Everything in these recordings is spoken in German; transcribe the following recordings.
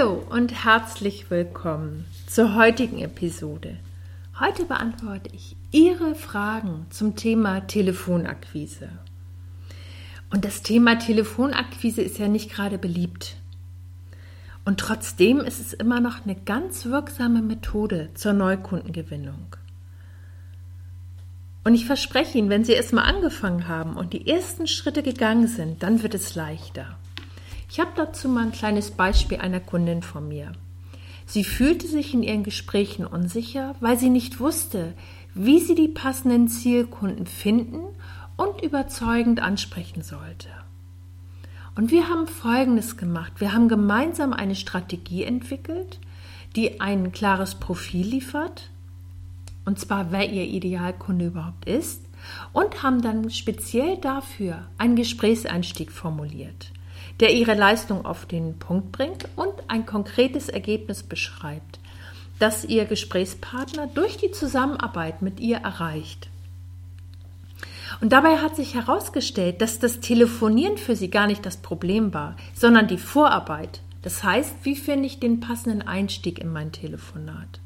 Hallo und herzlich willkommen zur heutigen Episode. Heute beantworte ich Ihre Fragen zum Thema Telefonakquise. Und das Thema Telefonakquise ist ja nicht gerade beliebt. Und trotzdem ist es immer noch eine ganz wirksame Methode zur Neukundengewinnung. Und ich verspreche Ihnen, wenn Sie erstmal angefangen haben und die ersten Schritte gegangen sind, dann wird es leichter. Ich habe dazu mal ein kleines Beispiel einer Kundin von mir. Sie fühlte sich in ihren Gesprächen unsicher, weil sie nicht wusste, wie sie die passenden Zielkunden finden und überzeugend ansprechen sollte. Und wir haben Folgendes gemacht. Wir haben gemeinsam eine Strategie entwickelt, die ein klares Profil liefert, und zwar wer ihr Idealkunde überhaupt ist, und haben dann speziell dafür einen Gesprächseinstieg formuliert der ihre Leistung auf den Punkt bringt und ein konkretes Ergebnis beschreibt, das ihr Gesprächspartner durch die Zusammenarbeit mit ihr erreicht. Und dabei hat sich herausgestellt, dass das Telefonieren für sie gar nicht das Problem war, sondern die Vorarbeit. Das heißt, wie finde ich den passenden Einstieg in mein Telefonat?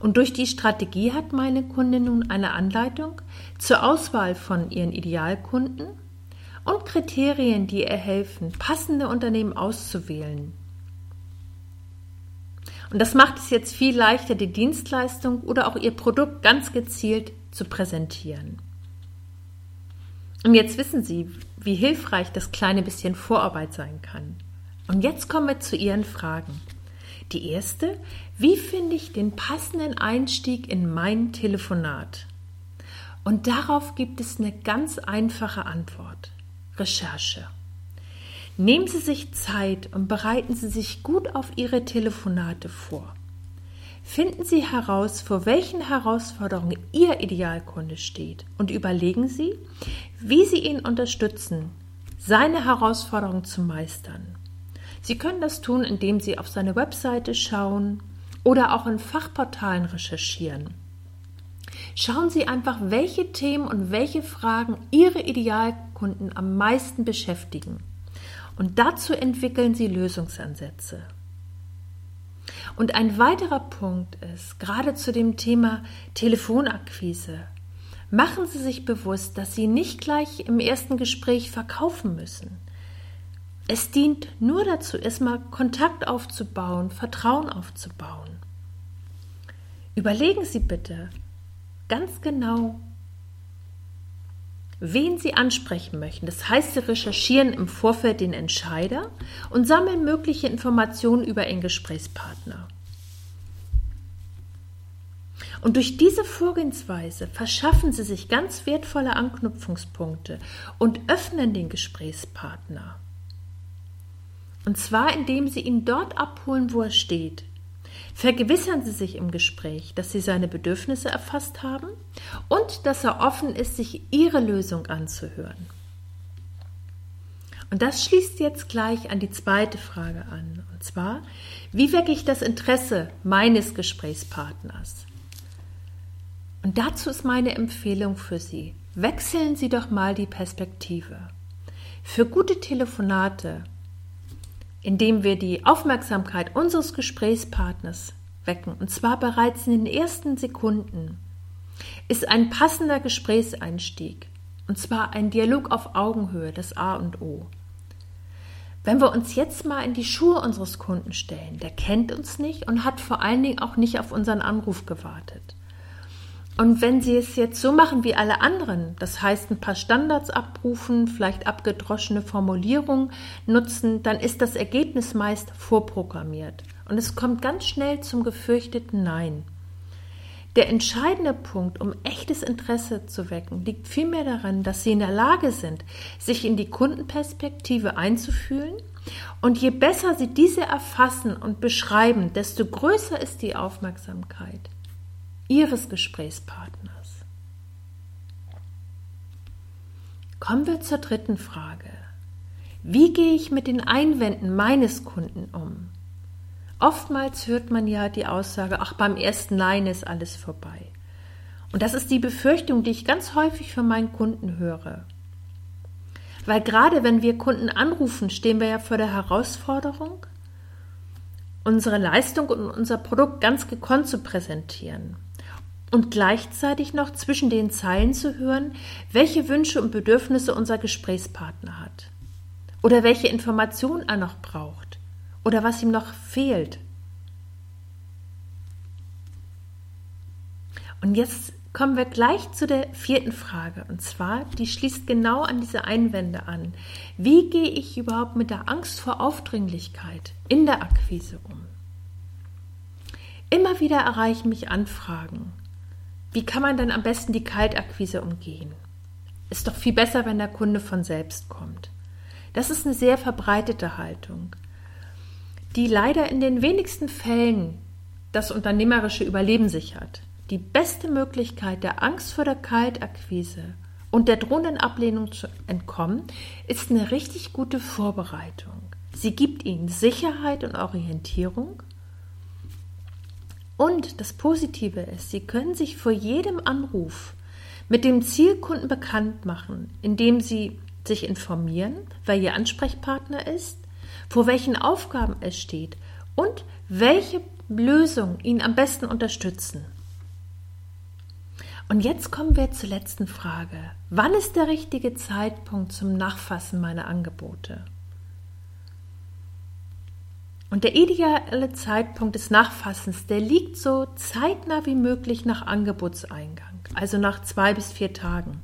Und durch die Strategie hat meine Kundin nun eine Anleitung zur Auswahl von ihren Idealkunden und Kriterien, die ihr helfen, passende Unternehmen auszuwählen. Und das macht es jetzt viel leichter, die Dienstleistung oder auch ihr Produkt ganz gezielt zu präsentieren. Und jetzt wissen Sie, wie hilfreich das kleine bisschen Vorarbeit sein kann. Und jetzt kommen wir zu Ihren Fragen. Die erste, wie finde ich den passenden Einstieg in mein Telefonat? Und darauf gibt es eine ganz einfache Antwort. Recherche. Nehmen Sie sich Zeit und bereiten Sie sich gut auf Ihre Telefonate vor. Finden Sie heraus, vor welchen Herausforderungen Ihr Idealkunde steht und überlegen Sie, wie Sie ihn unterstützen, seine Herausforderungen zu meistern. Sie können das tun, indem Sie auf seine Webseite schauen oder auch in Fachportalen recherchieren. Schauen Sie einfach, welche Themen und welche Fragen Ihre Idealkunden am meisten beschäftigen. Und dazu entwickeln Sie Lösungsansätze. Und ein weiterer Punkt ist, gerade zu dem Thema Telefonakquise, machen Sie sich bewusst, dass Sie nicht gleich im ersten Gespräch verkaufen müssen. Es dient nur dazu, erstmal Kontakt aufzubauen, Vertrauen aufzubauen. Überlegen Sie bitte, ganz genau, wen Sie ansprechen möchten. Das heißt, Sie recherchieren im Vorfeld den Entscheider und sammeln mögliche Informationen über Ihren Gesprächspartner. Und durch diese Vorgehensweise verschaffen Sie sich ganz wertvolle Anknüpfungspunkte und öffnen den Gesprächspartner. Und zwar, indem Sie ihn dort abholen, wo er steht. Vergewissern Sie sich im Gespräch, dass Sie seine Bedürfnisse erfasst haben und dass er offen ist, sich Ihre Lösung anzuhören. Und das schließt jetzt gleich an die zweite Frage an. Und zwar, wie wecke ich das Interesse meines Gesprächspartners? Und dazu ist meine Empfehlung für Sie. Wechseln Sie doch mal die Perspektive. Für gute Telefonate indem wir die Aufmerksamkeit unseres Gesprächspartners wecken, und zwar bereits in den ersten Sekunden, ist ein passender Gesprächseinstieg, und zwar ein Dialog auf Augenhöhe, das A und O. Wenn wir uns jetzt mal in die Schuhe unseres Kunden stellen, der kennt uns nicht und hat vor allen Dingen auch nicht auf unseren Anruf gewartet. Und wenn Sie es jetzt so machen wie alle anderen, das heißt ein paar Standards abrufen, vielleicht abgedroschene Formulierungen nutzen, dann ist das Ergebnis meist vorprogrammiert. Und es kommt ganz schnell zum gefürchteten Nein. Der entscheidende Punkt, um echtes Interesse zu wecken, liegt vielmehr darin, dass Sie in der Lage sind, sich in die Kundenperspektive einzufühlen Und je besser Sie diese erfassen und beschreiben, desto größer ist die Aufmerksamkeit Ihres Gesprächspartners. Kommen wir zur dritten Frage. Wie gehe ich mit den Einwänden meines Kunden um? Oftmals hört man ja die Aussage, ach, beim ersten Nein ist alles vorbei. Und das ist die Befürchtung, die ich ganz häufig von meinen Kunden höre. Weil gerade wenn wir Kunden anrufen, stehen wir ja vor der Herausforderung, unsere Leistung und unser Produkt ganz gekonnt zu präsentieren und gleichzeitig noch zwischen den Zeilen zu hören, welche Wünsche und Bedürfnisse unser Gesprächspartner hat oder welche Informationen er noch braucht oder was ihm noch fehlt. Und jetzt kommen wir gleich zu der vierten Frage. Und zwar, die schließt genau an diese Einwände an. Wie gehe ich überhaupt mit der Angst vor Aufdringlichkeit in der Akquise um? Immer wieder erreichen mich Anfragen. Wie kann man denn am besten die Kaltakquise umgehen? Ist doch viel besser, wenn der Kunde von selbst kommt. Das ist eine sehr verbreitete Haltung, die leider in den wenigsten Fällen das unternehmerische Überleben sichert. Die beste Möglichkeit der Angst vor der Kaltakquise und der drohenden Ablehnung zu entkommen, ist eine richtig gute Vorbereitung. Sie gibt ihnen Sicherheit und Orientierung. Und das Positive ist, sie können sich vor jedem Anruf mit dem Zielkunden bekannt machen, indem sie sich informieren, wer ihr Ansprechpartner ist, vor welchen Aufgaben es steht und welche Lösungen ihn am besten unterstützen. Und jetzt kommen wir zur letzten Frage. Wann ist der richtige Zeitpunkt zum Nachfassen meiner Angebote? Und der ideale Zeitpunkt des Nachfassens, der liegt so zeitnah wie möglich nach Angebotseingang, also nach zwei bis vier Tagen.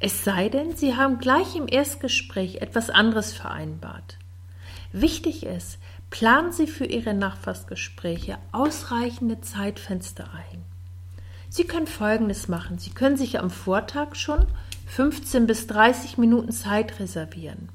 Es sei denn, Sie haben gleich im Erstgespräch etwas anderes vereinbart. Wichtig ist, planen Sie für Ihre Nachfassgespräche ausreichende Zeitfenster ein. Sie können Folgendes machen. Sie können sich am Vortag schon 15 bis 30 Minuten Zeit reservieren.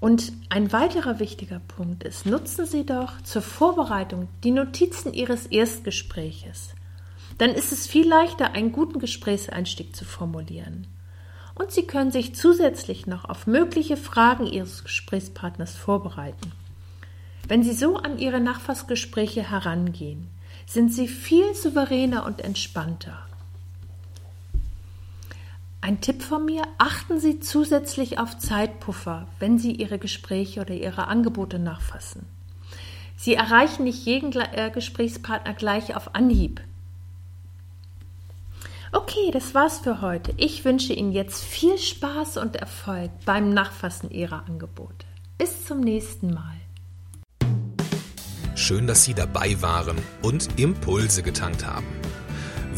Und ein weiterer wichtiger Punkt ist, nutzen Sie doch zur Vorbereitung die Notizen Ihres Erstgespräches. Dann ist es viel leichter, einen guten Gesprächseinstieg zu formulieren. Und Sie können sich zusätzlich noch auf mögliche Fragen Ihres Gesprächspartners vorbereiten. Wenn Sie so an Ihre Nachfassgespräche herangehen, sind Sie viel souveräner und entspannter. Ein Tipp von mir, achten Sie zusätzlich auf Zeitpuffer, wenn Sie Ihre Gespräche oder Ihre Angebote nachfassen. Sie erreichen nicht jeden äh, Gesprächspartner gleich auf Anhieb. Okay, das war's für heute. Ich wünsche Ihnen jetzt viel Spaß und Erfolg beim Nachfassen Ihrer Angebote. Bis zum nächsten Mal. Schön, dass Sie dabei waren und Impulse getankt haben.